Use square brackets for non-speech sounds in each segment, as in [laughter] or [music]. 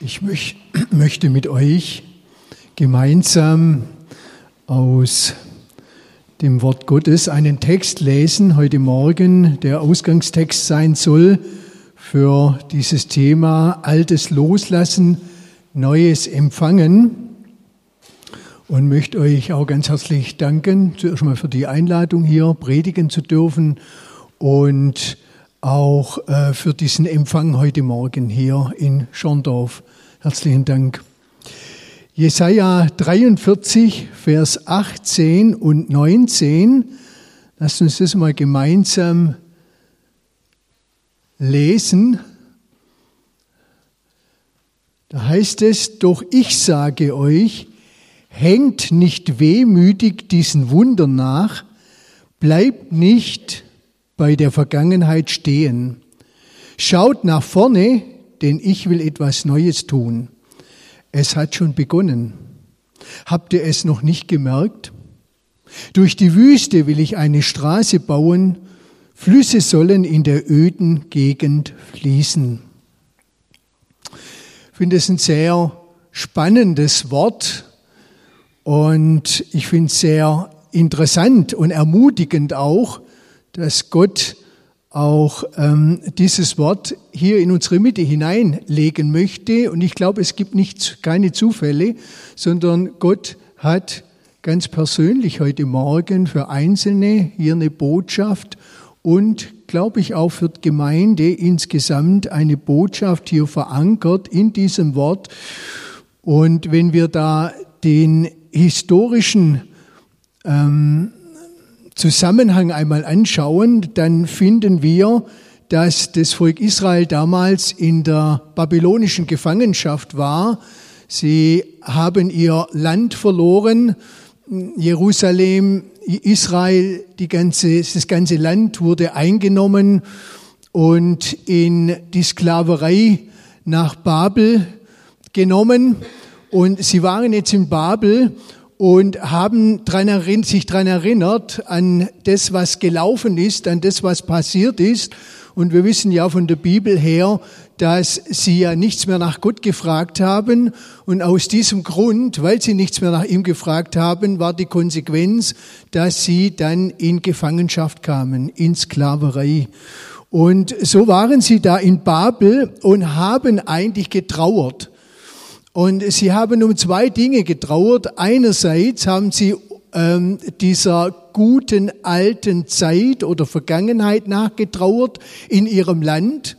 Ich [clears throat] möchte mit euch gemeinsam aus dem Wort Gottes einen Text lesen heute Morgen, der Ausgangstext sein soll für dieses Thema Altes loslassen, Neues empfangen. Und möchte euch auch ganz herzlich danken, zuerst mal für die Einladung hier predigen zu dürfen und auch äh, für diesen Empfang heute Morgen hier in Schorndorf. Herzlichen Dank. Jesaja 43, Vers 18 und 19. Lasst uns das mal gemeinsam lesen. Da heißt es, doch ich sage euch, hängt nicht wehmütig diesen Wundern nach, bleibt nicht bei der Vergangenheit stehen. Schaut nach vorne, denn ich will etwas Neues tun. Es hat schon begonnen. Habt ihr es noch nicht gemerkt? Durch die Wüste will ich eine Straße bauen, Flüsse sollen in der öden Gegend fließen. Ich finde es ein sehr spannendes Wort und ich finde es sehr interessant und ermutigend auch, dass Gott auch ähm, dieses Wort hier in unsere Mitte hineinlegen möchte. Und ich glaube, es gibt nicht keine Zufälle, sondern Gott hat ganz persönlich heute Morgen für Einzelne hier eine Botschaft und glaube ich auch für die Gemeinde insgesamt eine Botschaft hier verankert in diesem Wort. Und wenn wir da den historischen ähm, Zusammenhang einmal anschauen, dann finden wir, dass das Volk Israel damals in der babylonischen Gefangenschaft war. Sie haben ihr Land verloren. Jerusalem, Israel, die ganze, das ganze Land wurde eingenommen und in die Sklaverei nach Babel genommen. Und sie waren jetzt in Babel und haben dran sich daran erinnert an das, was gelaufen ist, an das, was passiert ist. Und wir wissen ja von der Bibel her, dass sie ja nichts mehr nach Gott gefragt haben. Und aus diesem Grund, weil sie nichts mehr nach ihm gefragt haben, war die Konsequenz, dass sie dann in Gefangenschaft kamen, in Sklaverei. Und so waren sie da in Babel und haben eigentlich getrauert. Und sie haben um zwei Dinge getrauert. Einerseits haben sie ähm, dieser guten alten Zeit oder Vergangenheit nachgetrauert in ihrem Land,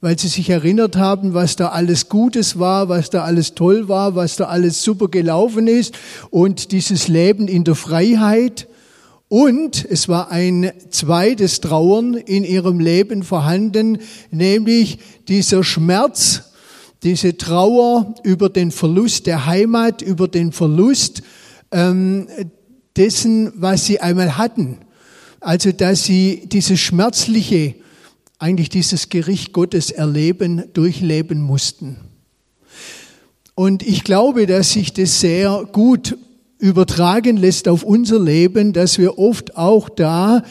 weil sie sich erinnert haben, was da alles Gutes war, was da alles toll war, was da alles super gelaufen ist und dieses Leben in der Freiheit. Und es war ein zweites Trauern in ihrem Leben vorhanden, nämlich dieser Schmerz, diese Trauer über den Verlust der Heimat, über den Verlust ähm, dessen, was sie einmal hatten. Also, dass sie dieses schmerzliche, eigentlich dieses Gericht Gottes erleben, durchleben mussten. Und ich glaube, dass sich das sehr gut übertragen lässt auf unser Leben, dass wir oft auch da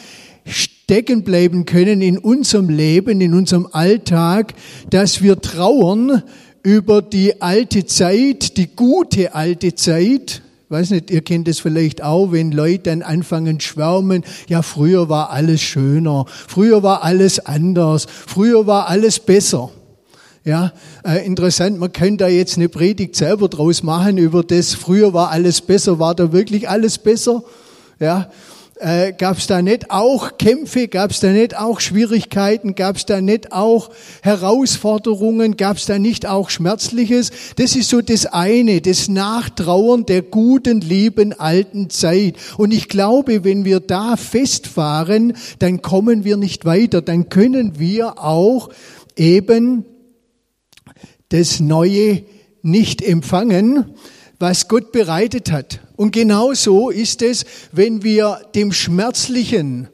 stecken bleiben können in unserem Leben, in unserem Alltag, dass wir trauern über die alte Zeit, die gute alte Zeit. Ich weiß nicht, ihr kennt es vielleicht auch, wenn Leute dann anfangen schwärmen, ja, früher war alles schöner, früher war alles anders, früher war alles besser. Ja, äh, interessant, man könnte da jetzt eine Predigt selber draus machen über das, früher war alles besser, war da wirklich alles besser? Ja, äh, gab es da nicht auch Kämpfe, gab es da nicht auch Schwierigkeiten, gab es da nicht auch Herausforderungen, gab es da nicht auch Schmerzliches? Das ist so das eine, das Nachtrauern der guten, lieben alten Zeit. Und ich glaube, wenn wir da festfahren, dann kommen wir nicht weiter, dann können wir auch eben das Neue nicht empfangen, was Gott bereitet hat. Und genau so ist es, wenn wir dem Schmerzlichen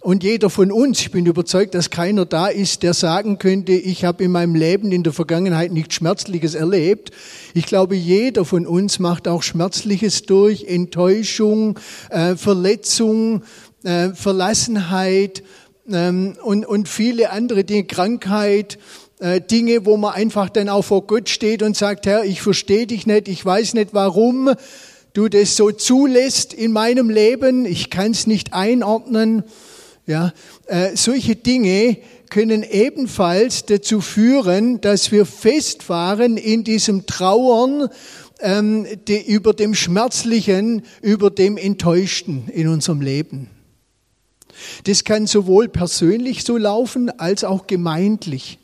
und jeder von uns, ich bin überzeugt, dass keiner da ist, der sagen könnte, ich habe in meinem Leben in der Vergangenheit nichts Schmerzliches erlebt. Ich glaube, jeder von uns macht auch Schmerzliches durch, Enttäuschung, äh, Verletzung, äh, Verlassenheit ähm, und, viele andere Dinge, Krankheit, äh, Dinge, wo man einfach dann auch vor Gott steht und sagt, Herr, ich verstehe dich nicht, ich weiß nicht, warum du das so zulässt in meinem Leben, ich kann es nicht einordnen. Ja, äh, solche Dinge können ebenfalls dazu führen, dass wir festfahren in diesem Trauern ähm, die, über dem Schmerzlichen, über dem Enttäuschten in unserem Leben. Das kann sowohl persönlich so laufen als auch gemeindlich.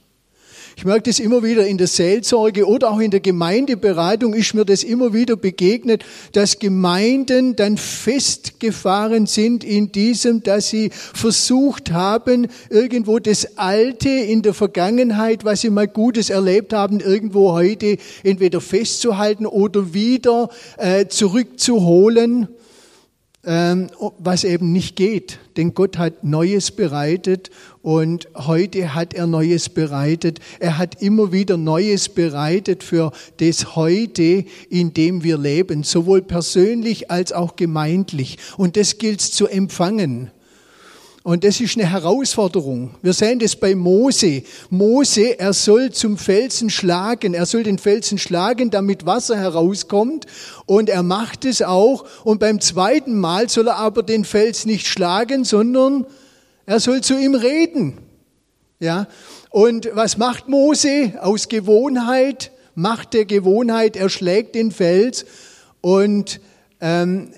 Ich merke das immer wieder in der Seelsorge oder auch in der Gemeindeberatung ist mir das immer wieder begegnet, dass Gemeinden dann festgefahren sind in diesem, dass sie versucht haben, irgendwo das Alte in der Vergangenheit, was sie mal Gutes erlebt haben, irgendwo heute entweder festzuhalten oder wieder äh, zurückzuholen ähm, was eben nicht geht. Denn Gott hat Neues bereitet und heute hat er Neues bereitet. Er hat immer wieder Neues bereitet für das Heute, in dem wir leben, sowohl persönlich als auch gemeindlich. Und das gilt zu empfangen. Und das ist eine Herausforderung. Wir sehen das bei Mose. Mose, er soll zum Felsen schlagen. Er soll den Felsen schlagen, damit Wasser herauskommt. Und er macht es auch. Und beim zweiten Mal soll er aber den Fels nicht schlagen, sondern er soll zu ihm reden. Ja. Und was macht Mose? Aus Gewohnheit, Macht der Gewohnheit, er schlägt den Fels und ähm,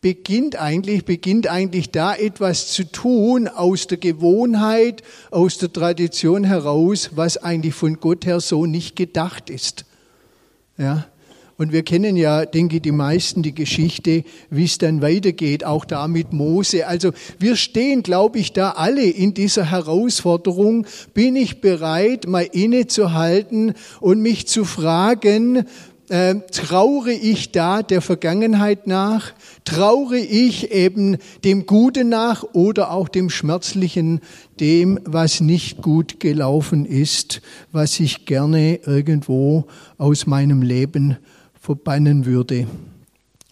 beginnt eigentlich, beginnt eigentlich da etwas zu tun aus der Gewohnheit, aus der Tradition heraus, was eigentlich von Gott her so nicht gedacht ist. Ja. Und wir kennen ja, denke ich, die meisten die Geschichte, wie es dann weitergeht, auch da mit Mose. Also wir stehen, glaube ich, da alle in dieser Herausforderung. Bin ich bereit, mal innezuhalten und mich zu fragen, äh, traure ich da der Vergangenheit nach? Traure ich eben dem Guten nach oder auch dem Schmerzlichen, dem, was nicht gut gelaufen ist, was ich gerne irgendwo aus meinem Leben verbannen würde?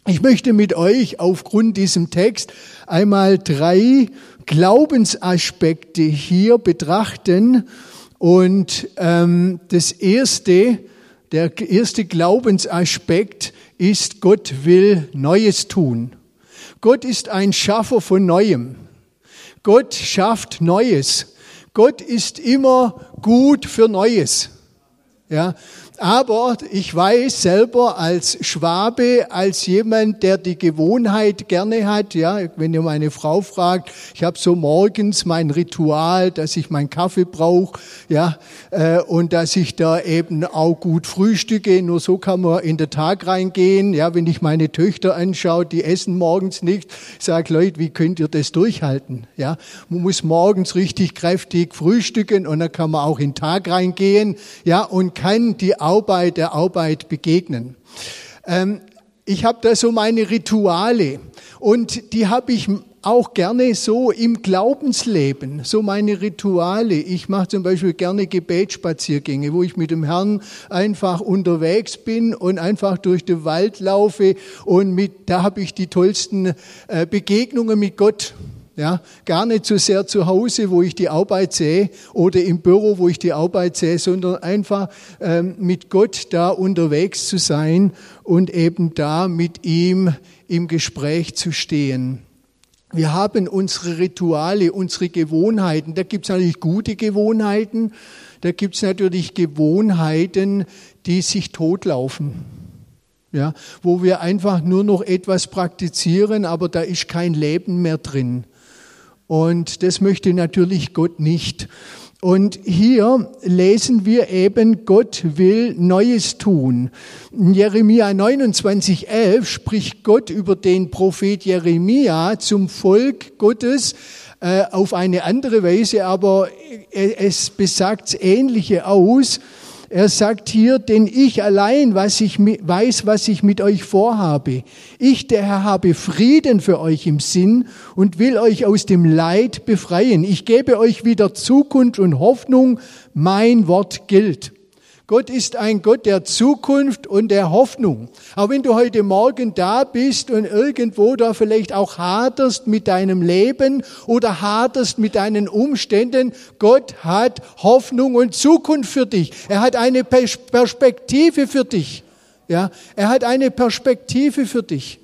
Ich möchte mit euch aufgrund diesem Text einmal drei Glaubensaspekte hier betrachten. Und ähm, das erste, der erste Glaubensaspekt ist, Gott will Neues tun. Gott ist ein Schaffer von Neuem. Gott schafft Neues. Gott ist immer gut für Neues. Ja, aber ich weiß selber als Schwabe, als jemand, der die Gewohnheit gerne hat, ja, wenn ihr meine Frau fragt, ich habe so morgens mein Ritual, dass ich meinen Kaffee brauche, ja, äh, und dass ich da eben auch gut frühstücke. Nur so kann man in den Tag reingehen. Ja, wenn ich meine Töchter anschaue, die essen morgens nicht, sag Leute, wie könnt ihr das durchhalten? Ja, man muss morgens richtig kräftig frühstücken und dann kann man auch in den Tag reingehen, ja, und kann die Arbeit der Arbeit begegnen. Ähm, ich habe da so meine Rituale und die habe ich auch gerne so im Glaubensleben, so meine Rituale. Ich mache zum Beispiel gerne Gebetsspaziergänge, wo ich mit dem Herrn einfach unterwegs bin und einfach durch den Wald laufe und mit, da habe ich die tollsten äh, Begegnungen mit Gott. Ja, gar nicht so sehr zu Hause, wo ich die Arbeit sehe, oder im Büro, wo ich die Arbeit sehe, sondern einfach ähm, mit Gott da unterwegs zu sein und eben da mit ihm im Gespräch zu stehen. Wir haben unsere Rituale, unsere Gewohnheiten. Da gibt es natürlich gute Gewohnheiten, da gibt es natürlich Gewohnheiten, die sich totlaufen. Ja, wo wir einfach nur noch etwas praktizieren, aber da ist kein Leben mehr drin. Und das möchte natürlich Gott nicht. Und hier lesen wir eben, Gott will Neues tun. In Jeremia 29, 11 spricht Gott über den Prophet Jeremia zum Volk Gottes äh, auf eine andere Weise, aber es besagt Ähnliche aus. Er sagt hier, denn ich allein was ich, weiß, was ich mit euch vorhabe. Ich, der Herr, habe Frieden für euch im Sinn und will euch aus dem Leid befreien. Ich gebe euch wieder Zukunft und Hoffnung. Mein Wort gilt. Gott ist ein Gott der Zukunft und der Hoffnung. Auch wenn du heute Morgen da bist und irgendwo da vielleicht auch haderst mit deinem Leben oder haderst mit deinen Umständen, Gott hat Hoffnung und Zukunft für dich. Er hat eine Perspektive für dich. Ja, er hat eine Perspektive für dich.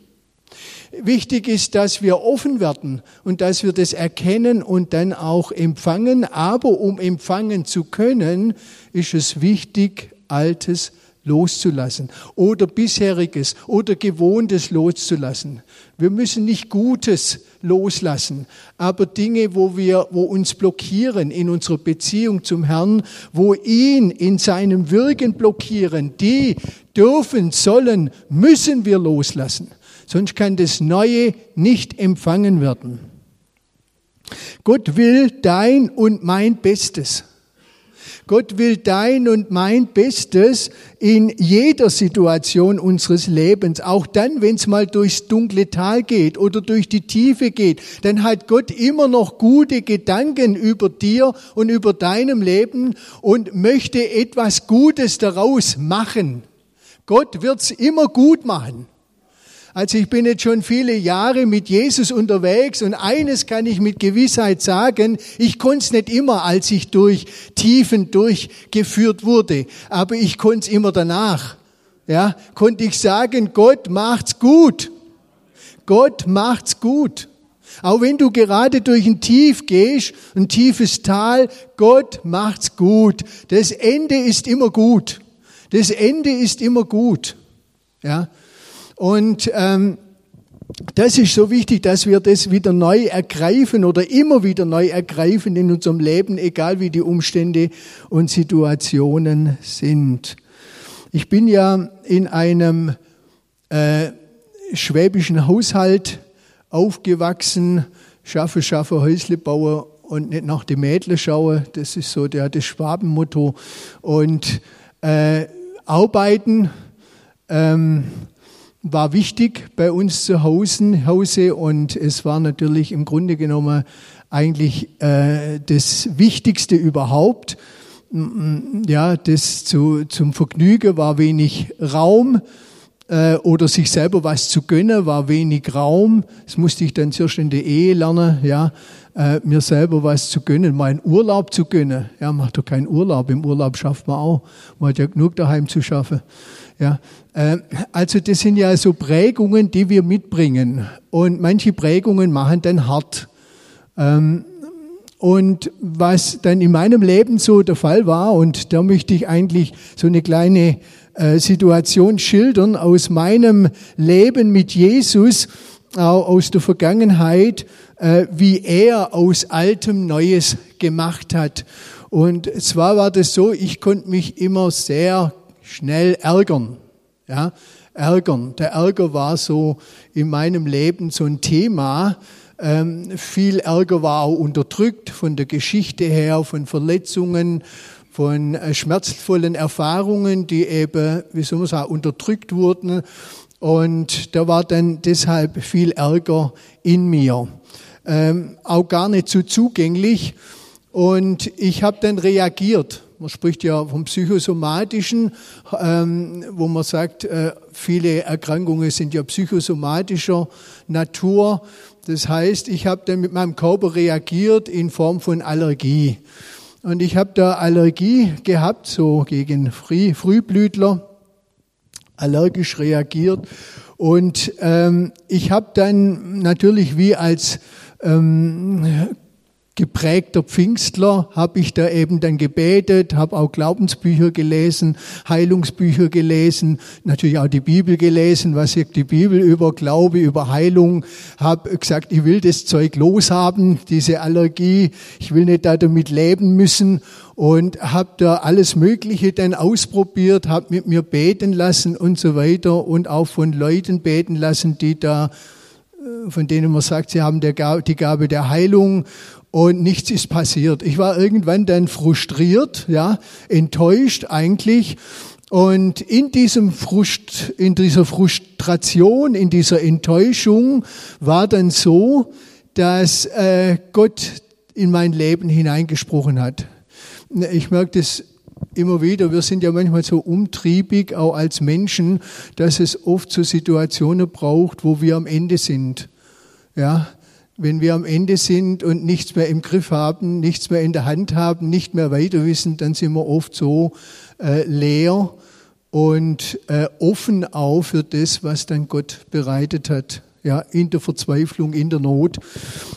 Wichtig ist, dass wir offen werden und dass wir das erkennen und dann auch empfangen. Aber um empfangen zu können, ist es wichtig, Altes loszulassen oder bisheriges oder gewohntes loszulassen. Wir müssen nicht Gutes loslassen, aber Dinge, wo wir, wo uns blockieren in unserer Beziehung zum Herrn, wo ihn in seinem Wirken blockieren, die dürfen, sollen, müssen wir loslassen sonst kann das Neue nicht empfangen werden. Gott will dein und mein Bestes. Gott will dein und mein Bestes in jeder Situation unseres Lebens. Auch dann, wenn es mal durchs dunkle Tal geht oder durch die Tiefe geht, dann hat Gott immer noch gute Gedanken über dir und über deinem Leben und möchte etwas Gutes daraus machen. Gott wird's immer gut machen. Also ich bin jetzt schon viele Jahre mit Jesus unterwegs und eines kann ich mit Gewissheit sagen, ich konnte es nicht immer, als ich durch Tiefen durchgeführt wurde, aber ich konnte es immer danach. Ja, konnte ich sagen, Gott macht's gut. Gott macht's gut. Auch wenn du gerade durch ein Tief gehst, ein tiefes Tal, Gott macht's gut. Das Ende ist immer gut. Das Ende ist immer gut. Ja, und ähm, das ist so wichtig, dass wir das wieder neu ergreifen oder immer wieder neu ergreifen in unserem Leben, egal wie die Umstände und Situationen sind. Ich bin ja in einem äh, schwäbischen Haushalt aufgewachsen, schaffe, schaffe, Häusle baue und nicht nach dem Mädle schaue. Das ist so der, das Schwabenmotto. Und äh, arbeiten, ähm, war wichtig bei uns zu Hause und es war natürlich im Grunde genommen eigentlich äh, das Wichtigste überhaupt. Ja, das zu, zum Vergnügen war wenig Raum äh, oder sich selber was zu gönnen war wenig Raum. Das musste ich dann zuerst in der Ehe lernen, ja, äh, mir selber was zu gönnen, mal einen Urlaub zu gönnen. Ja, macht doch keinen Urlaub. Im Urlaub schafft man auch. Man hat ja genug daheim zu schaffen. Ja, äh, also das sind ja so Prägungen, die wir mitbringen. Und manche Prägungen machen dann hart. Ähm, und was dann in meinem Leben so der Fall war, und da möchte ich eigentlich so eine kleine äh, Situation schildern aus meinem Leben mit Jesus, auch aus der Vergangenheit, äh, wie er aus Altem Neues gemacht hat. Und zwar war das so, ich konnte mich immer sehr schnell ärgern. Ja, ärgern. Der Ärger war so in meinem Leben so ein Thema. Ähm, viel Ärger war auch unterdrückt von der Geschichte her, von Verletzungen, von äh, schmerzvollen Erfahrungen, die eben, wie soll man sagen, unterdrückt wurden. Und da war dann deshalb viel Ärger in mir. Ähm, auch gar nicht so zugänglich. Und ich habe dann reagiert. Man spricht ja vom psychosomatischen, ähm, wo man sagt, äh, viele Erkrankungen sind ja psychosomatischer Natur. Das heißt, ich habe dann mit meinem Körper reagiert in Form von Allergie. Und ich habe da Allergie gehabt, so gegen Früh Frühblütler, allergisch reagiert. Und ähm, ich habe dann natürlich wie als ähm, geprägter Pfingstler habe ich da eben dann gebetet, habe auch Glaubensbücher gelesen, Heilungsbücher gelesen, natürlich auch die Bibel gelesen, was sagt die Bibel über Glaube, über Heilung, habe gesagt, ich will das Zeug loshaben, diese Allergie, ich will nicht da damit leben müssen. Und habe da alles Mögliche dann ausprobiert, habe mit mir beten lassen und so weiter und auch von Leuten beten lassen, die da äh, von denen man sagt, sie haben die Gabe der Heilung und nichts ist passiert. Ich war irgendwann dann frustriert, ja, enttäuscht eigentlich. Und in diesem Frust, in dieser Frustration, in dieser Enttäuschung war dann so, dass äh, Gott in mein Leben hineingesprochen hat. Ich merke das immer wieder, wir sind ja manchmal so umtriebig, auch als Menschen, dass es oft so Situationen braucht, wo wir am Ende sind. Ja, wenn wir am Ende sind und nichts mehr im Griff haben, nichts mehr in der Hand haben, nicht mehr weiter wissen, dann sind wir oft so äh, leer und äh, offen auch für das, was dann Gott bereitet hat. Ja, in der Verzweiflung, in der Not.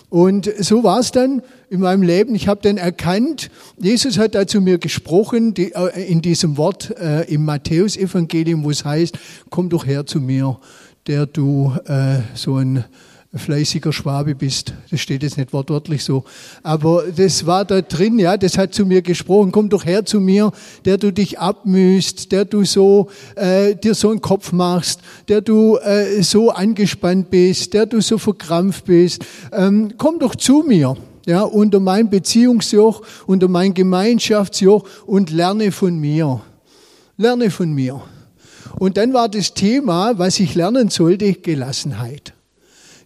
Und so war es dann in meinem Leben. Ich habe dann erkannt, Jesus hat da zu mir gesprochen, die, äh, in diesem Wort äh, im Matthäusevangelium, wo es heißt, komm doch her zu mir, der du äh, so ein fleißiger Schwabe bist. Das steht jetzt nicht wortwörtlich so. Aber das war da drin, ja, das hat zu mir gesprochen. Komm doch her zu mir, der du dich abmühst, der du so, äh, dir so einen Kopf machst, der du äh, so angespannt bist, der du so verkrampft bist. Ähm, komm doch zu mir. Ja, unter mein Beziehungsjoch, unter mein Gemeinschaftsjoch und lerne von mir. Lerne von mir. Und dann war das Thema, was ich lernen sollte, Gelassenheit.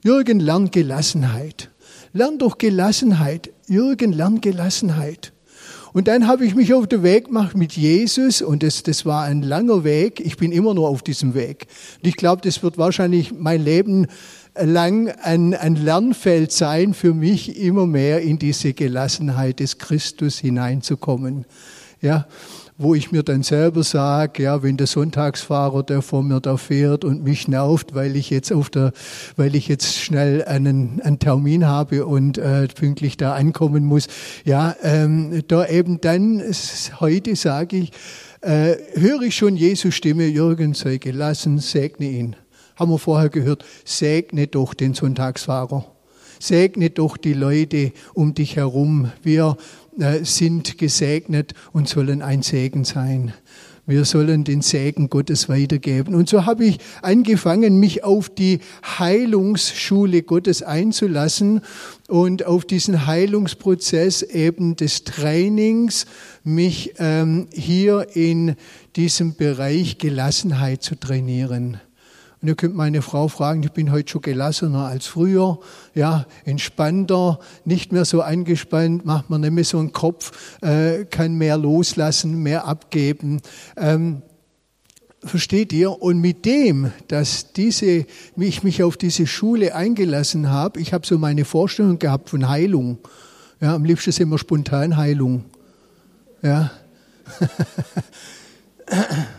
Jürgen, lern Gelassenheit. Lern doch Gelassenheit. Jürgen, lern Gelassenheit. Und dann habe ich mich auf den Weg gemacht mit Jesus und das, das war ein langer Weg. Ich bin immer nur auf diesem Weg. Und ich glaube, das wird wahrscheinlich mein Leben lang ein, ein Lernfeld sein für mich, immer mehr in diese Gelassenheit des Christus hineinzukommen. Ja, wo ich mir dann selber sage, ja, wenn der Sonntagsfahrer, der vor mir da fährt und mich nervt, weil ich jetzt auf der, weil ich jetzt schnell einen, einen Termin habe und äh, pünktlich da ankommen muss, ja, ähm, da eben dann heute sage ich, äh, höre ich schon Jesu Stimme, Jürgen, sei gelassen, segne ihn. Haben wir vorher gehört, segne doch den Sonntagsfahrer. Segne doch die Leute um dich herum. Wir sind gesegnet und sollen ein Segen sein. Wir sollen den Segen Gottes weitergeben. Und so habe ich angefangen, mich auf die Heilungsschule Gottes einzulassen und auf diesen Heilungsprozess eben des Trainings, mich ähm, hier in diesem Bereich Gelassenheit zu trainieren. Und ihr könnt meine Frau fragen, ich bin heute schon gelassener als früher, ja, entspannter, nicht mehr so angespannt, macht man nicht mehr so einen Kopf, äh, kann mehr loslassen, mehr abgeben. Ähm, versteht ihr? Und mit dem, dass diese, ich mich auf diese Schule eingelassen habe, ich habe so meine Vorstellung gehabt von Heilung. Ja, am liebsten ist immer Spontanheilung. Ja. [laughs]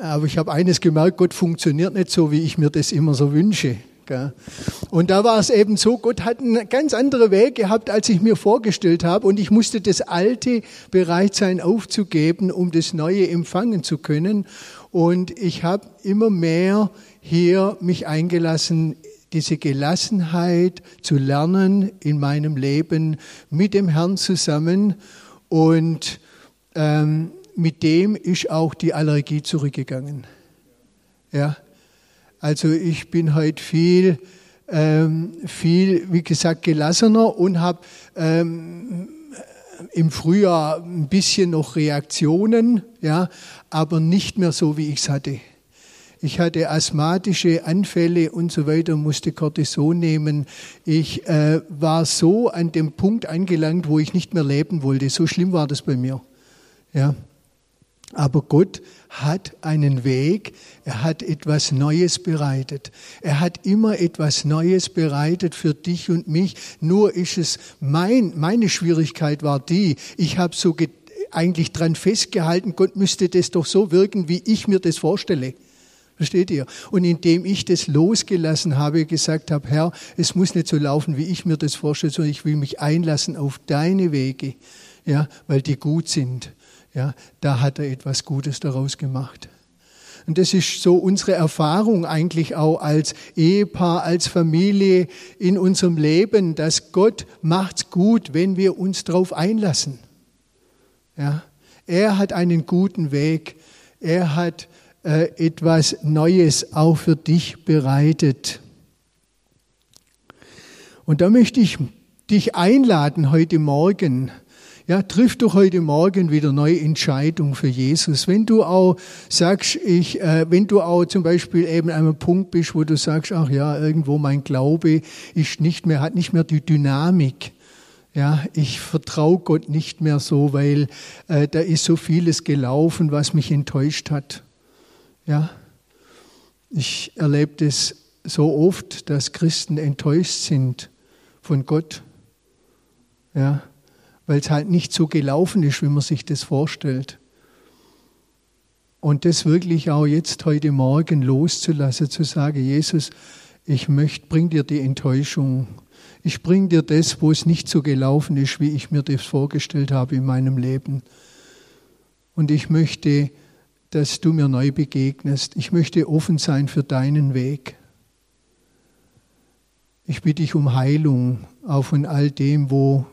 Aber ich habe eines gemerkt, Gott funktioniert nicht so, wie ich mir das immer so wünsche. Und da war es eben so, Gott hat einen ganz anderen Weg gehabt, als ich mir vorgestellt habe. Und ich musste das Alte bereit sein aufzugeben, um das Neue empfangen zu können. Und ich habe immer mehr hier mich eingelassen, diese Gelassenheit zu lernen in meinem Leben mit dem Herrn zusammen. Und ähm, mit dem ist auch die Allergie zurückgegangen. Ja, also ich bin heute viel, ähm, viel, wie gesagt, gelassener und habe ähm, im Frühjahr ein bisschen noch Reaktionen, ja, aber nicht mehr so, wie ich es hatte. Ich hatte asthmatische Anfälle und so weiter, musste Cortison nehmen. Ich äh, war so an dem Punkt angelangt, wo ich nicht mehr leben wollte. So schlimm war das bei mir. Ja. Aber Gott hat einen Weg, er hat etwas Neues bereitet. Er hat immer etwas Neues bereitet für dich und mich. Nur ist es mein, meine Schwierigkeit war die, ich habe so eigentlich dran festgehalten, Gott müsste das doch so wirken, wie ich mir das vorstelle. Versteht ihr? Und indem ich das losgelassen habe, gesagt habe, Herr, es muss nicht so laufen, wie ich mir das vorstelle, sondern ich will mich einlassen auf deine Wege, ja, weil die gut sind. Ja, da hat er etwas Gutes daraus gemacht. Und das ist so unsere Erfahrung eigentlich auch als Ehepaar, als Familie in unserem Leben, dass Gott macht's gut, wenn wir uns darauf einlassen. Ja, er hat einen guten Weg. Er hat äh, etwas Neues auch für dich bereitet. Und da möchte ich dich einladen heute Morgen, ja, triff doch heute Morgen wieder neue Entscheidungen für Jesus. Wenn du auch sagst, ich, äh, wenn du auch zum Beispiel eben an einem Punkt bist, wo du sagst, ach ja, irgendwo mein Glaube ist nicht mehr, hat nicht mehr die Dynamik. Ja, ich vertraue Gott nicht mehr so, weil äh, da ist so vieles gelaufen, was mich enttäuscht hat. Ja, ich erlebe das so oft, dass Christen enttäuscht sind von Gott. Ja, weil es halt nicht so gelaufen ist, wie man sich das vorstellt. Und das wirklich auch jetzt heute Morgen loszulassen, zu sagen, Jesus, ich möchte, bring dir die Enttäuschung. Ich bring dir das, wo es nicht so gelaufen ist, wie ich mir das vorgestellt habe in meinem Leben. Und ich möchte, dass du mir neu begegnest. Ich möchte offen sein für deinen Weg. Ich bitte dich um Heilung, auch von all dem, wo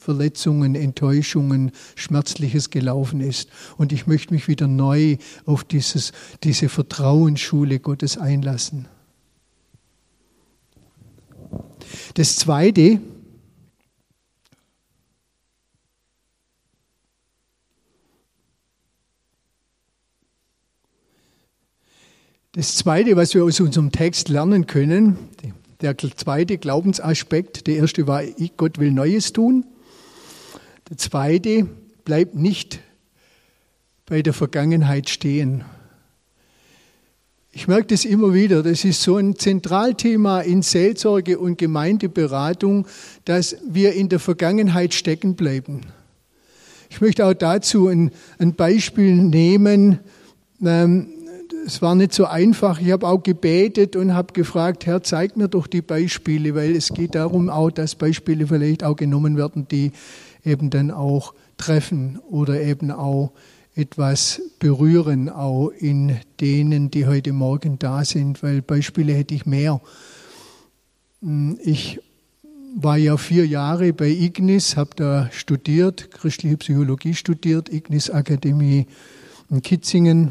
Verletzungen, Enttäuschungen, Schmerzliches gelaufen ist. Und ich möchte mich wieder neu auf dieses, diese Vertrauensschule Gottes einlassen. Das Zweite, das Zweite, was wir aus unserem Text lernen können, der zweite Glaubensaspekt, der erste war, Gott will Neues tun. Der zweite bleibt nicht bei der Vergangenheit stehen. Ich merke das immer wieder. Das ist so ein Zentralthema in Seelsorge und Gemeindeberatung, dass wir in der Vergangenheit stecken bleiben. Ich möchte auch dazu ein, ein Beispiel nehmen. Ähm, es war nicht so einfach. Ich habe auch gebetet und habe gefragt, Herr, zeig mir doch die Beispiele, weil es geht darum auch, dass Beispiele vielleicht auch genommen werden, die eben dann auch treffen oder eben auch etwas berühren, auch in denen, die heute Morgen da sind, weil Beispiele hätte ich mehr. Hm, ich war ja vier Jahre bei Ignis, habe da studiert, christliche Psychologie studiert, Ignis Akademie in Kitzingen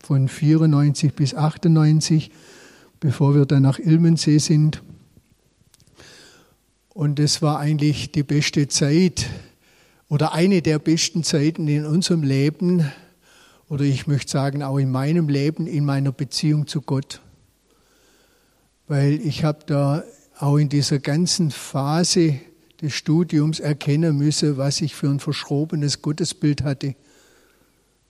von 94 bis 98, bevor wir dann nach Ilmensee sind. Und es war eigentlich die beste Zeit oder eine der besten Zeiten in unserem Leben oder ich möchte sagen auch in meinem Leben, in meiner Beziehung zu Gott. Weil ich habe da auch in dieser ganzen Phase des Studiums erkennen müssen, was ich für ein verschrobenes Gottesbild hatte.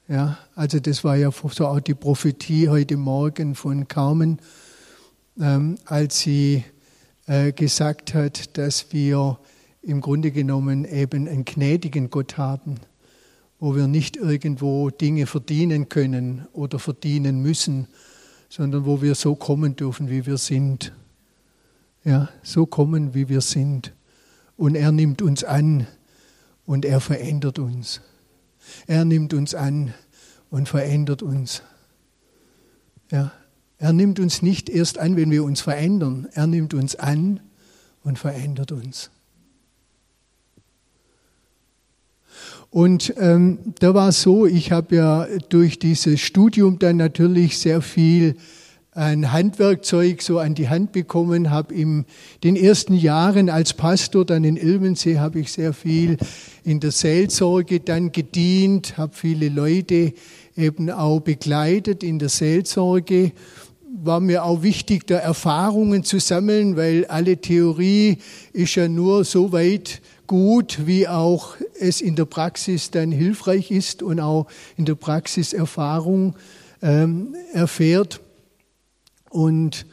Ja, also das war ja so auch die Prophetie heute Morgen von Carmen, ähm, als sie gesagt hat, dass wir im Grunde genommen eben einen gnädigen Gott haben, wo wir nicht irgendwo Dinge verdienen können oder verdienen müssen, sondern wo wir so kommen dürfen, wie wir sind. Ja, so kommen, wie wir sind. Und er nimmt uns an und er verändert uns. Er nimmt uns an und verändert uns. Ja, er nimmt uns nicht erst an, wenn wir uns verändern. Er nimmt uns an und verändert uns. Und ähm, da war es so, ich habe ja durch dieses Studium dann natürlich sehr viel ein Handwerkzeug so an die Hand bekommen, habe in den ersten Jahren als Pastor dann in Ilmensee habe ich sehr viel in der Seelsorge dann gedient, habe viele Leute eben auch begleitet in der Seelsorge war mir auch wichtig, da Erfahrungen zu sammeln, weil alle Theorie ist ja nur so weit gut, wie auch es in der Praxis dann hilfreich ist und auch in der Praxis Erfahrung ähm, erfährt. Und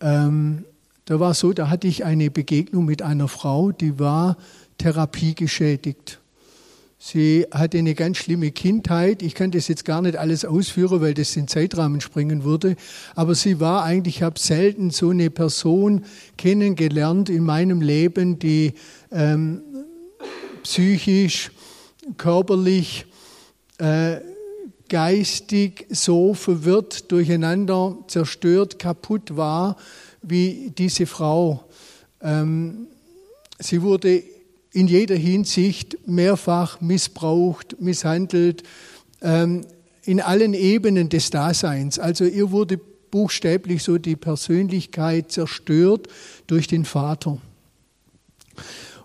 ähm, da war so, da hatte ich eine Begegnung mit einer Frau, die war therapiegeschädigt. Sie hatte eine ganz schlimme Kindheit. Ich kann das jetzt gar nicht alles ausführen, weil das den Zeitrahmen sprengen würde. Aber sie war eigentlich, ich habe selten so eine Person kennengelernt in meinem Leben, die ähm, psychisch, körperlich, äh, geistig so verwirrt, durcheinander, zerstört, kaputt war wie diese Frau. Ähm, sie wurde in jeder Hinsicht mehrfach missbraucht, misshandelt, ähm, in allen Ebenen des Daseins. Also ihr wurde buchstäblich so die Persönlichkeit zerstört durch den Vater.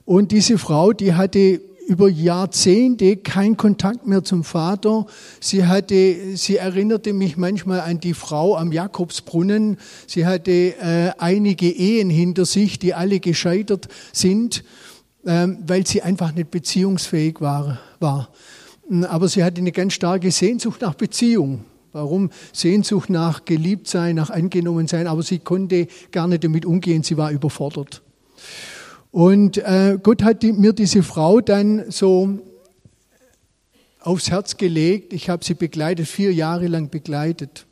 Und diese Frau, die hatte über Jahrzehnte keinen Kontakt mehr zum Vater. Sie hatte, sie erinnerte mich manchmal an die Frau am Jakobsbrunnen. Sie hatte äh, einige Ehen hinter sich, die alle gescheitert sind. Ähm, weil sie einfach nicht beziehungsfähig war, war. Aber sie hatte eine ganz starke Sehnsucht nach Beziehung. Warum? Sehnsucht nach geliebt sein, nach angenommen sein, aber sie konnte gar nicht damit umgehen, sie war überfordert. Und äh, Gott hat mir diese Frau dann so aufs Herz gelegt. Ich habe sie begleitet, vier Jahre lang begleitet,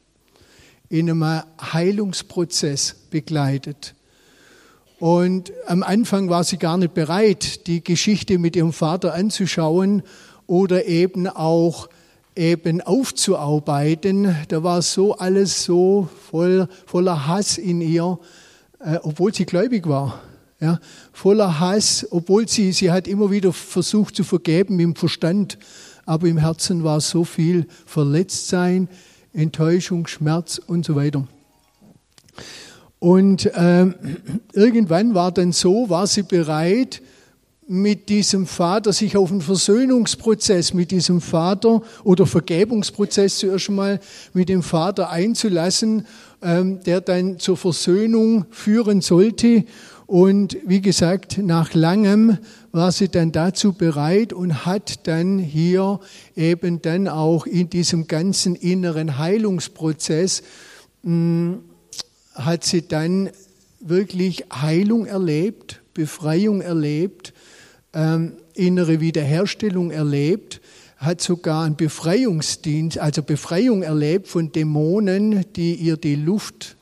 in einem Heilungsprozess begleitet. Und am Anfang war sie gar nicht bereit, die Geschichte mit ihrem Vater anzuschauen oder eben auch eben aufzuarbeiten. Da war so alles so voll, voller Hass in ihr, äh, obwohl sie gläubig war. Ja, voller Hass, obwohl sie, sie hat immer wieder versucht zu vergeben im Verstand, aber im Herzen war so viel Verletztsein, Enttäuschung, Schmerz und so weiter. Und äh, irgendwann war dann so, war sie bereit, mit diesem Vater, sich auf einen Versöhnungsprozess mit diesem Vater oder Vergebungsprozess zuerst mal mit dem Vater einzulassen, ähm, der dann zur Versöhnung führen sollte. Und wie gesagt, nach langem war sie dann dazu bereit und hat dann hier eben dann auch in diesem ganzen inneren Heilungsprozess, mh, hat sie dann wirklich Heilung erlebt, Befreiung erlebt ähm, innere Wiederherstellung erlebt, hat sogar einen Befreiungsdienst, also Befreiung erlebt von Dämonen, die ihr die Luft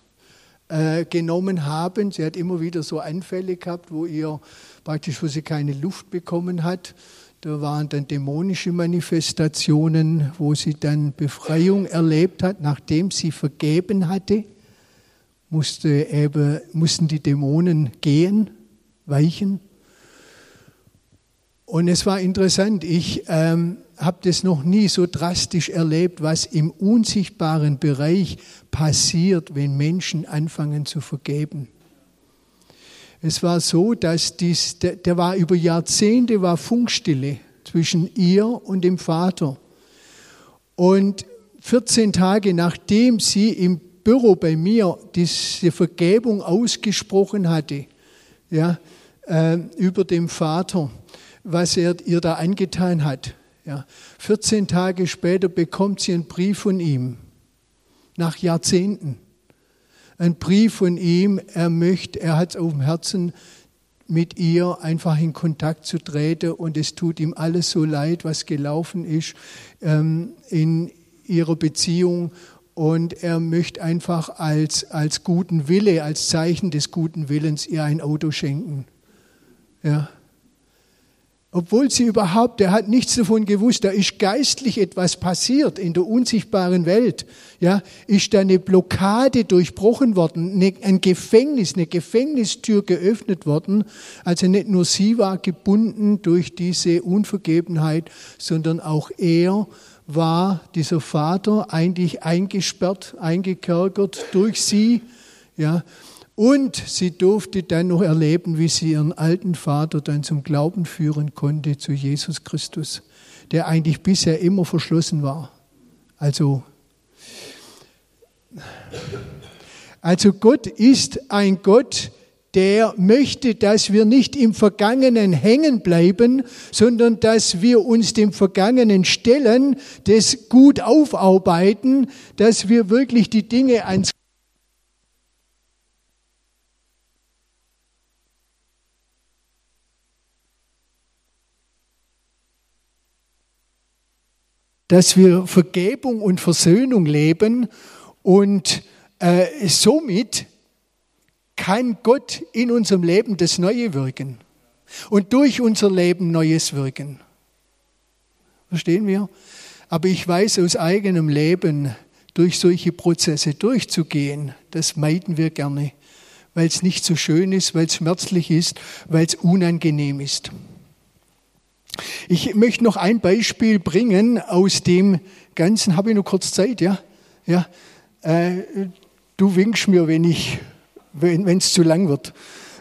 äh, genommen haben. Sie hat immer wieder so Anfälle gehabt, wo ihr praktisch, wo sie keine Luft bekommen hat. Da waren dann dämonische Manifestationen, wo sie dann Befreiung erlebt hat, nachdem sie vergeben hatte. Musste eben, mussten die Dämonen gehen, weichen. Und es war interessant, ich ähm, habe das noch nie so drastisch erlebt, was im unsichtbaren Bereich passiert, wenn Menschen anfangen zu vergeben. Es war so, dass dies, der, der war über Jahrzehnte war Funkstille zwischen ihr und dem Vater. Und 14 Tage nachdem sie im Büro bei mir diese Vergebung ausgesprochen hatte, ja, äh, über dem Vater, was er ihr da angetan hat. Ja. 14 Tage später bekommt sie einen Brief von ihm, nach Jahrzehnten. Ein Brief von ihm, er möchte, er hat es auf dem Herzen, mit ihr einfach in Kontakt zu treten und es tut ihm alles so leid, was gelaufen ist ähm, in ihrer Beziehung und er möchte einfach als, als guten Wille, als Zeichen des guten Willens ihr ein Auto schenken. Ja. Obwohl sie überhaupt, er hat nichts davon gewusst, da ist geistlich etwas passiert in der unsichtbaren Welt. Ja, ist da eine Blockade durchbrochen worden, ein Gefängnis, eine Gefängnistür geöffnet worden. Also nicht nur sie war gebunden durch diese Unvergebenheit, sondern auch er war, dieser Vater, eigentlich eingesperrt, eingekerkert durch sie. Ja, und sie durfte dann noch erleben, wie sie ihren alten Vater dann zum Glauben führen konnte zu Jesus Christus, der eigentlich bisher immer verschlossen war. Also, also Gott ist ein Gott, der möchte, dass wir nicht im Vergangenen hängen bleiben, sondern dass wir uns dem Vergangenen stellen, das gut aufarbeiten, dass wir wirklich die Dinge ans dass wir Vergebung und Versöhnung leben und äh, somit kann Gott in unserem Leben das Neue wirken und durch unser Leben Neues wirken. Verstehen wir? Aber ich weiß aus eigenem Leben, durch solche Prozesse durchzugehen, das meiden wir gerne, weil es nicht so schön ist, weil es schmerzlich ist, weil es unangenehm ist. Ich möchte noch ein Beispiel bringen aus dem Ganzen. Habe ich noch kurz Zeit? Ja, ja. Äh, du winkst mir, wenn ich, wenn es zu lang wird.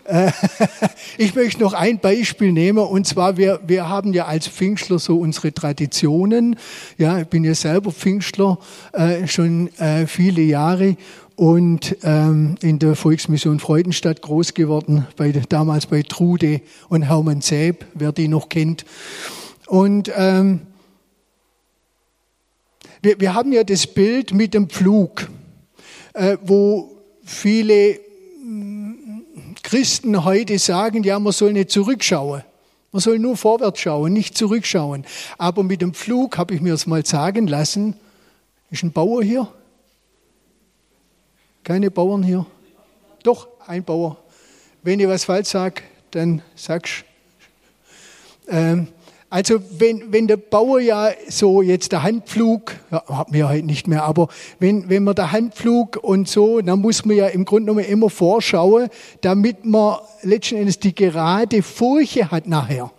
Äh, [laughs] ich möchte noch ein Beispiel nehmen und zwar wir, wir haben ja als Pfingstler so unsere Traditionen. Ja, ich bin ja selber Pfingstler äh, schon äh, viele Jahre und ähm, in der Volksmission Freudenstadt groß geworden, bei, damals bei Trude und Hermann Säb, wer die noch kennt. Und ähm, wir, wir haben ja das Bild mit dem Pflug, äh, wo viele Christen heute sagen, ja, man soll nicht zurückschauen. Man soll nur vorwärts schauen, nicht zurückschauen. Aber mit dem Flug habe ich mir das mal sagen lassen. Ist ein Bauer hier? Keine Bauern hier? Doch, ein Bauer. Wenn ich was falsch sage, dann sagst. Ähm, also wenn, wenn der Bauer ja so jetzt der Handpflug, ja, hat ja heute nicht mehr, aber wenn, wenn man der Handpflug und so, dann muss man ja im Grunde genommen immer vorschauen, damit man letzten Endes die gerade Furche hat nachher.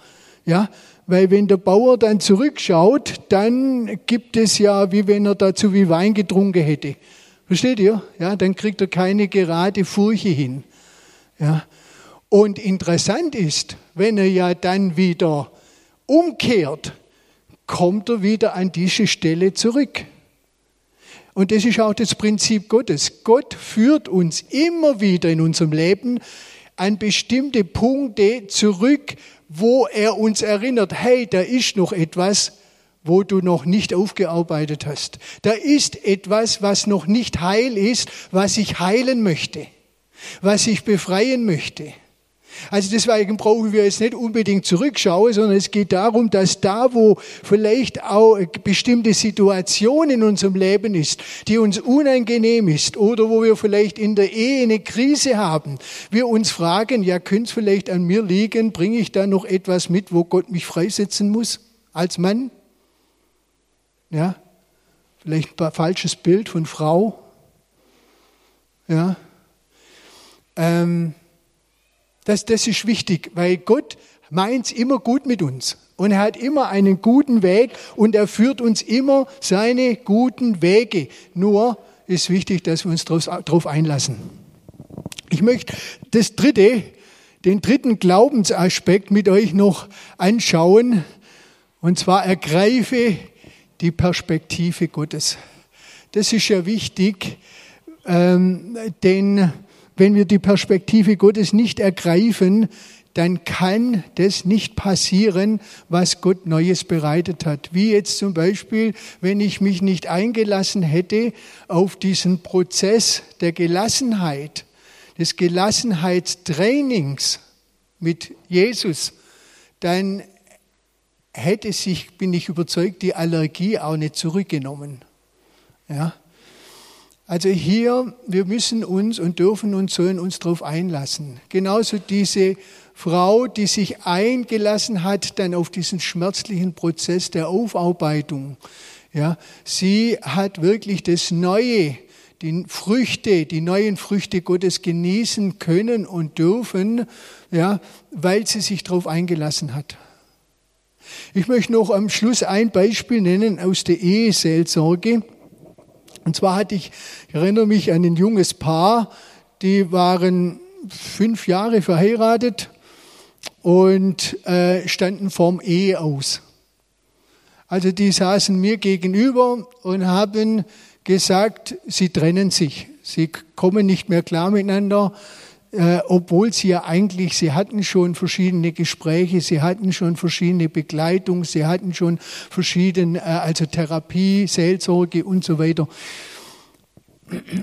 Ja, weil wenn der Bauer dann zurückschaut, dann gibt es ja, wie wenn er dazu wie Wein getrunken hätte. Versteht ihr? Ja, dann kriegt er keine gerade Furche hin. Ja. Und interessant ist, wenn er ja dann wieder umkehrt, kommt er wieder an diese Stelle zurück. Und das ist auch das Prinzip Gottes. Gott führt uns immer wieder in unserem Leben an bestimmte Punkte zurück, wo er uns erinnert, hey, da ist noch etwas, wo du noch nicht aufgearbeitet hast. Da ist etwas, was noch nicht heil ist, was ich heilen möchte, was ich befreien möchte. Also deswegen brauchen wir jetzt nicht unbedingt zurückschauen, sondern es geht darum, dass da, wo vielleicht auch bestimmte Situation in unserem Leben ist, die uns unangenehm ist oder wo wir vielleicht in der Ehe eine Krise haben, wir uns fragen, ja, könnte es vielleicht an mir liegen, bringe ich da noch etwas mit, wo Gott mich freisetzen muss als Mann? Ja, vielleicht ein falsches Bild von Frau. Ja, ähm, das, das ist wichtig, weil Gott meint es immer gut mit uns. Und er hat immer einen guten Weg und er führt uns immer seine guten Wege. Nur ist wichtig, dass wir uns darauf einlassen. Ich möchte das dritte, den dritten Glaubensaspekt mit euch noch anschauen. Und zwar ergreife die Perspektive Gottes. Das ist ja wichtig, ähm, denn wenn wir die Perspektive Gottes nicht ergreifen, dann kann das nicht passieren, was Gott Neues bereitet hat. Wie jetzt zum Beispiel, wenn ich mich nicht eingelassen hätte auf diesen Prozess der Gelassenheit, des Gelassenheitstrainings mit Jesus, dann hätte sich, bin ich überzeugt, die Allergie auch nicht zurückgenommen. Ja? Also hier, wir müssen uns und dürfen uns, sollen uns darauf einlassen. Genauso diese Frau, die sich eingelassen hat dann auf diesen schmerzlichen Prozess der Aufarbeitung. Ja, sie hat wirklich das Neue, die Früchte, die neuen Früchte Gottes genießen können und dürfen, ja, weil sie sich darauf eingelassen hat. Ich möchte noch am Schluss ein Beispiel nennen aus der Eheseelsorge. Und zwar hatte ich, ich erinnere mich an ein junges Paar, die waren fünf Jahre verheiratet und äh, standen vorm Ehe aus. Also die saßen mir gegenüber und haben gesagt, sie trennen sich, sie kommen nicht mehr klar miteinander, äh, obwohl sie ja eigentlich, sie hatten schon verschiedene Gespräche, sie hatten schon verschiedene Begleitung, sie hatten schon verschiedene, äh, also Therapie, Seelsorge und so weiter.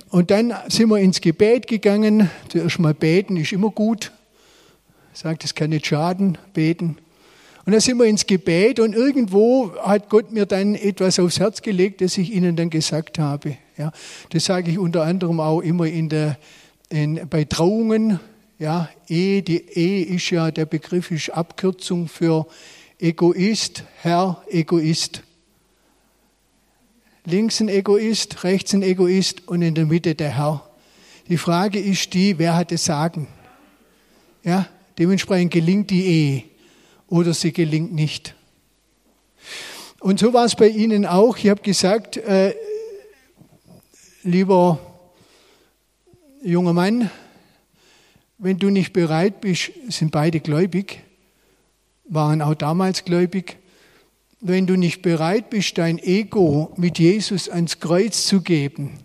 Und dann sind wir ins Gebet gegangen. Zuerst mal beten ist immer gut. Sagt, es kann nicht schaden, beten. Und dann sind wir ins Gebet und irgendwo hat Gott mir dann etwas aufs Herz gelegt, das ich Ihnen dann gesagt habe. Ja, das sage ich unter anderem auch immer in der in, bei Trauungen, ja, Ehe, die Ehe ist ja, der Begriff ist Abkürzung für Egoist, Herr, Egoist. Links ein Egoist, rechts ein Egoist und in der Mitte der Herr. Die Frage ist die, wer hat das Sagen? Ja, dementsprechend gelingt die Ehe oder sie gelingt nicht. Und so war es bei Ihnen auch. Ich habe gesagt, äh, lieber junger Mann, wenn du nicht bereit bist, sind beide gläubig, waren auch damals gläubig, wenn du nicht bereit bist, dein Ego mit Jesus ans Kreuz zu geben,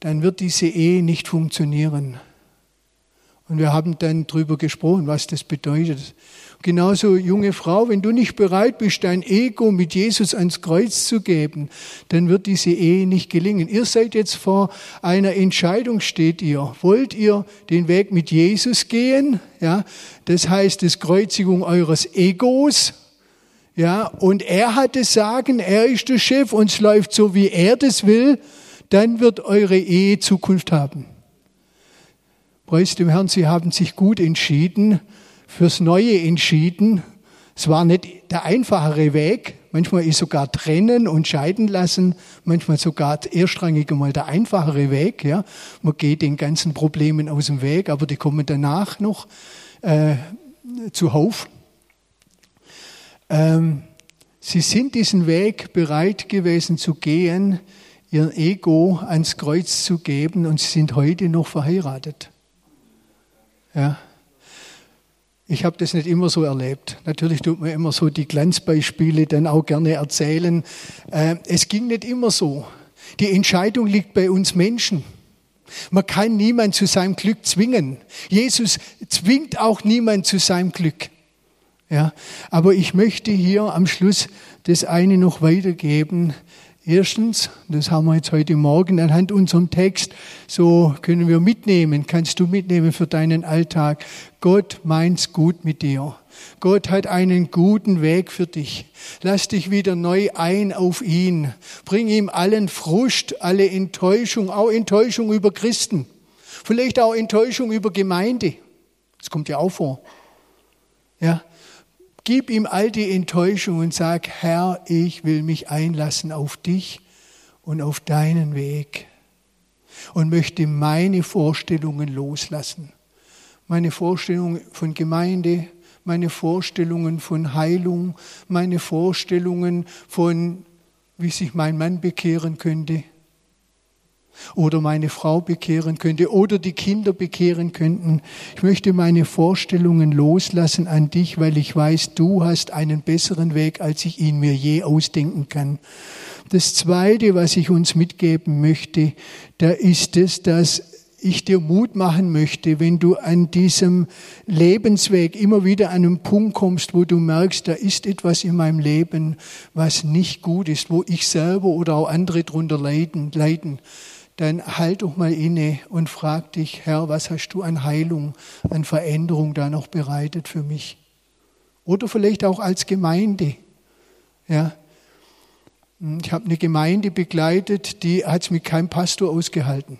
dann wird diese Ehe nicht funktionieren. Und wir haben dann darüber gesprochen, was das bedeutet. Genauso, junge Frau, wenn du nicht bereit bist, dein Ego mit Jesus ans Kreuz zu geben, dann wird diese Ehe nicht gelingen. Ihr seid jetzt vor einer Entscheidung, steht ihr. Wollt ihr den Weg mit Jesus gehen? Ja, das heißt, das Kreuzigung eures Egos. Ja, und er hat das Sagen, er ist der Chef und es läuft so, wie er das will, dann wird eure Ehe Zukunft haben. Preis dem Herrn, Sie haben sich gut entschieden, fürs Neue entschieden. Es war nicht der einfachere Weg. Manchmal ist sogar trennen und scheiden lassen, manchmal sogar erstrangig mal der einfachere Weg. Ja. Man geht den ganzen Problemen aus dem Weg, aber die kommen danach noch äh, zuhauf. Ähm, sie sind diesen Weg bereit gewesen zu gehen, ihr Ego ans Kreuz zu geben und sie sind heute noch verheiratet. Ja. Ich habe das nicht immer so erlebt. Natürlich tut man immer so die Glanzbeispiele dann auch gerne erzählen. Äh, es ging nicht immer so. Die Entscheidung liegt bei uns Menschen. Man kann niemand zu seinem Glück zwingen. Jesus zwingt auch niemand zu seinem Glück. Ja, aber ich möchte hier am Schluss das eine noch weitergeben. Erstens, das haben wir jetzt heute Morgen anhand unserem Text, so können wir mitnehmen, kannst du mitnehmen für deinen Alltag. Gott meint's gut mit dir. Gott hat einen guten Weg für dich. Lass dich wieder neu ein auf ihn. Bring ihm allen Frust, alle Enttäuschung, auch Enttäuschung über Christen. Vielleicht auch Enttäuschung über Gemeinde. Das kommt ja auch vor. Ja, Gib ihm all die Enttäuschung und sag, Herr, ich will mich einlassen auf dich und auf deinen Weg und möchte meine Vorstellungen loslassen. Meine Vorstellungen von Gemeinde, meine Vorstellungen von Heilung, meine Vorstellungen von, wie sich mein Mann bekehren könnte oder meine Frau bekehren könnte oder die Kinder bekehren könnten. Ich möchte meine Vorstellungen loslassen an dich, weil ich weiß, du hast einen besseren Weg, als ich ihn mir je ausdenken kann. Das Zweite, was ich uns mitgeben möchte, da ist es, dass ich dir Mut machen möchte, wenn du an diesem Lebensweg immer wieder an einen Punkt kommst, wo du merkst, da ist etwas in meinem Leben, was nicht gut ist, wo ich selber oder auch andere drunter leiden, leiden dann halt doch mal inne und frag dich, Herr, was hast du an Heilung, an Veränderung da noch bereitet für mich? Oder vielleicht auch als Gemeinde. Ja. Ich habe eine Gemeinde begleitet, die hat es mit keinem Pastor ausgehalten.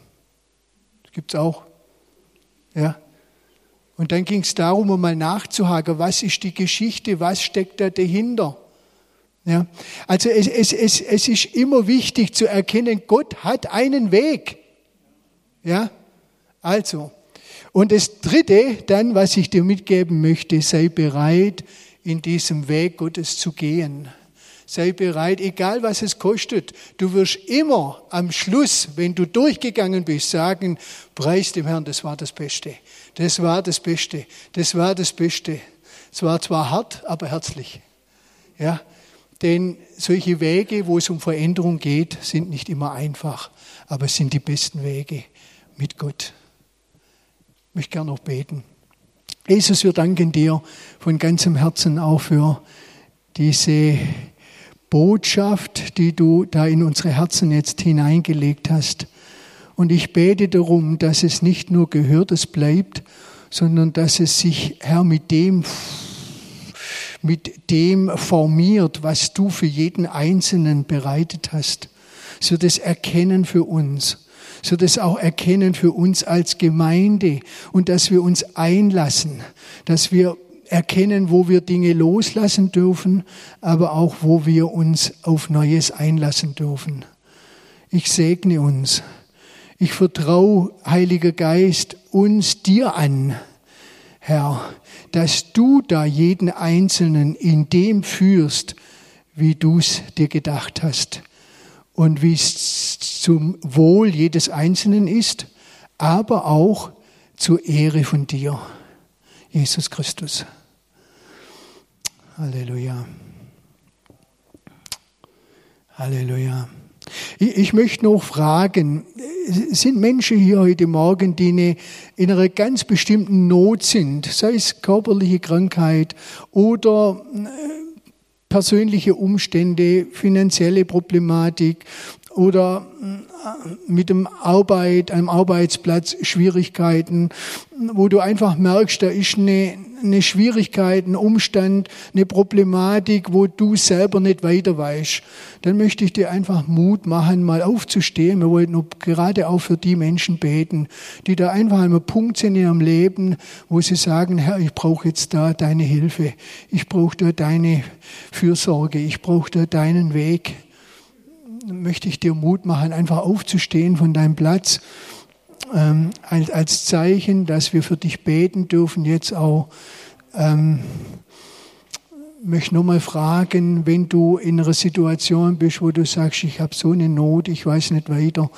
Das gibt es auch. Ja. Und dann ging es darum, um mal nachzuhaken, was ist die Geschichte, was steckt da dahinter? Ja, also es, es, es, es ist immer wichtig zu erkennen, Gott hat einen Weg. Ja, also. Und das Dritte, dann, was ich dir mitgeben möchte, sei bereit, in diesem Weg Gottes zu gehen. Sei bereit, egal was es kostet. Du wirst immer am Schluss, wenn du durchgegangen bist, sagen, preis dem Herrn, das war das Beste. Das war das Beste. Das war das Beste. Es war zwar hart, aber herzlich. Ja, denn solche Wege, wo es um Veränderung geht, sind nicht immer einfach, aber es sind die besten Wege mit Gott. Ich möchte gerne noch beten. Jesus, wir danken dir von ganzem Herzen auch für diese Botschaft, die du da in unsere Herzen jetzt hineingelegt hast. Und ich bete darum, dass es nicht nur Gehörtes bleibt, sondern dass es sich, Herr, mit dem mit dem formiert, was du für jeden Einzelnen bereitet hast. So das Erkennen für uns, so das auch Erkennen für uns als Gemeinde und dass wir uns einlassen, dass wir erkennen, wo wir Dinge loslassen dürfen, aber auch wo wir uns auf Neues einlassen dürfen. Ich segne uns. Ich vertraue, Heiliger Geist, uns dir an, Herr, dass du da jeden Einzelnen in dem führst, wie du es dir gedacht hast und wie es zum Wohl jedes Einzelnen ist, aber auch zur Ehre von dir, Jesus Christus. Halleluja. Halleluja. Ich möchte noch fragen, sind Menschen hier heute Morgen, die eine, in einer ganz bestimmten Not sind, sei es körperliche Krankheit oder äh, persönliche Umstände, finanzielle Problematik oder äh, mit dem Arbeit, einem Arbeitsplatz Schwierigkeiten, wo du einfach merkst, da ist eine, eine Schwierigkeit, ein Umstand, eine Problematik, wo du selber nicht weiter weißt, dann möchte ich dir einfach Mut machen, mal aufzustehen. Wir wollten gerade auch für die Menschen beten, die da einfach an einem Punkt sind in ihrem Leben, wo sie sagen, Herr, ich brauche jetzt da deine Hilfe, ich brauche da deine Fürsorge, ich brauche da deinen Weg. Möchte ich dir Mut machen, einfach aufzustehen von deinem Platz ähm, als, als Zeichen, dass wir für dich beten dürfen, jetzt auch. Ähm, möchte nur mal fragen, wenn du in einer Situation bist, wo du sagst, ich habe so eine Not, ich weiß nicht weiter.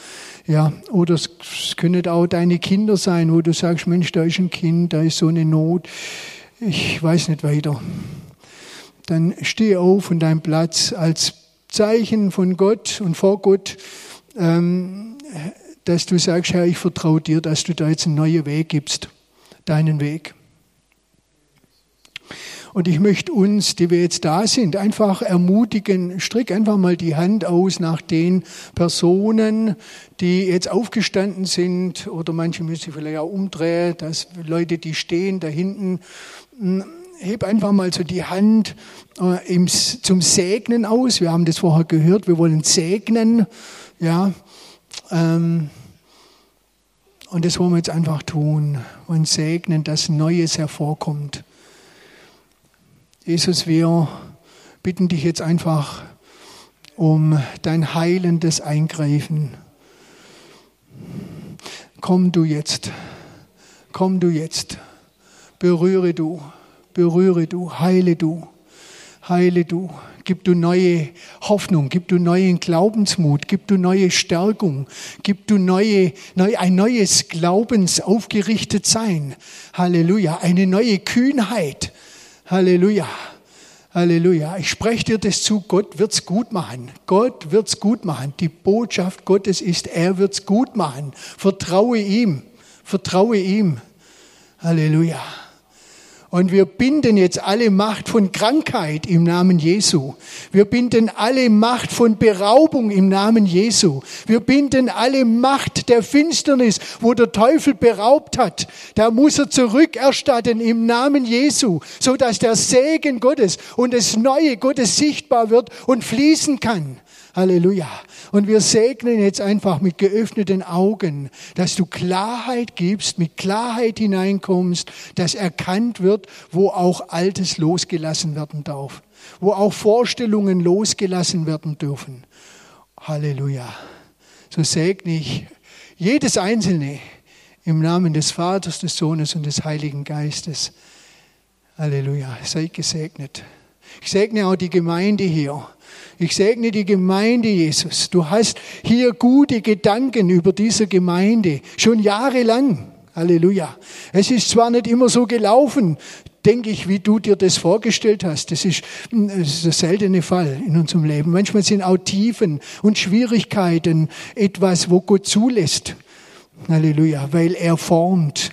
Ja, oder es, es können auch deine Kinder sein, wo du sagst, Mensch, da ist ein Kind, da ist so eine Not, ich weiß nicht weiter. Dann steh auf von deinem Platz als Zeichen von Gott und vor Gott. Ähm, dass du sagst, Herr, ich vertraue dir, dass du da jetzt einen neuen Weg gibst, deinen Weg. Und ich möchte uns, die wir jetzt da sind, einfach ermutigen, strick einfach mal die Hand aus nach den Personen, die jetzt aufgestanden sind oder manche müssen vielleicht auch umdrehen, dass Leute, die stehen da hinten, heb einfach mal so die Hand äh, im, zum Segnen aus. Wir haben das vorher gehört, wir wollen segnen, ja. Ähm, und das wollen wir jetzt einfach tun und segnen, dass Neues hervorkommt. Jesus, wir bitten dich jetzt einfach um dein heilendes Eingreifen. Komm du jetzt, komm du jetzt, berühre du, berühre du, heile du, heile du gib du neue Hoffnung, gib du neuen Glaubensmut, gib du neue Stärkung, gib du neue, neu, ein neues Glaubensaufgerichtet sein. Halleluja, eine neue Kühnheit. Halleluja. Halleluja. Ich spreche dir das zu, Gott wird's gut machen. Gott wird's gut machen. Die Botschaft Gottes ist, er wird's gut machen. Vertraue ihm. Vertraue ihm. Halleluja. Und wir binden jetzt alle Macht von Krankheit im Namen Jesu. Wir binden alle Macht von Beraubung im Namen Jesu. Wir binden alle Macht der Finsternis, wo der Teufel beraubt hat. Da muss er zurückerstatten im Namen Jesu, so dass der Segen Gottes und das Neue Gottes sichtbar wird und fließen kann. Halleluja. Und wir segnen jetzt einfach mit geöffneten Augen, dass du Klarheit gibst, mit Klarheit hineinkommst, dass erkannt wird, wo auch Altes losgelassen werden darf, wo auch Vorstellungen losgelassen werden dürfen. Halleluja. So segne ich jedes Einzelne im Namen des Vaters, des Sohnes und des Heiligen Geistes. Halleluja. Seid gesegnet. Ich segne auch die Gemeinde hier. Ich segne die Gemeinde, Jesus. Du hast hier gute Gedanken über diese Gemeinde, schon jahrelang. Halleluja. Es ist zwar nicht immer so gelaufen, denke ich, wie du dir das vorgestellt hast. Das ist, das ist ein seltener Fall in unserem Leben. Manchmal sind auch Tiefen und Schwierigkeiten etwas, wo Gott zulässt. Halleluja. Weil er formt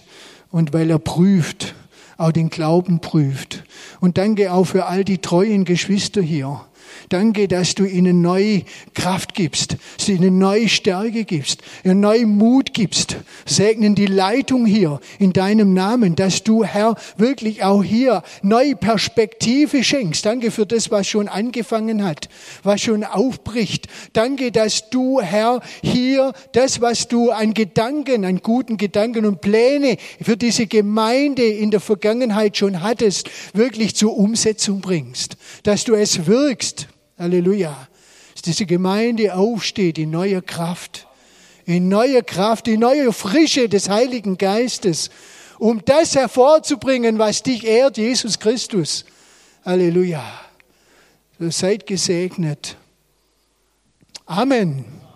und weil er prüft, auch den Glauben prüft. Und danke auch für all die treuen Geschwister hier Danke, dass du ihnen neue Kraft gibst, dass ihnen neue Stärke gibst, ihnen neuen Mut gibst. Segnen die Leitung hier in deinem Namen, dass du, Herr, wirklich auch hier neue Perspektive schenkst. Danke für das, was schon angefangen hat, was schon aufbricht. Danke, dass du, Herr, hier das, was du an Gedanken, an guten Gedanken und Pläne für diese Gemeinde in der Vergangenheit schon hattest, wirklich zur Umsetzung bringst. Dass du es wirkst Halleluja. Dass diese Gemeinde aufsteht in neuer Kraft. In neuer Kraft, in neuer Frische des Heiligen Geistes. Um das hervorzubringen, was dich ehrt, Jesus Christus. Halleluja. So seid gesegnet. Amen.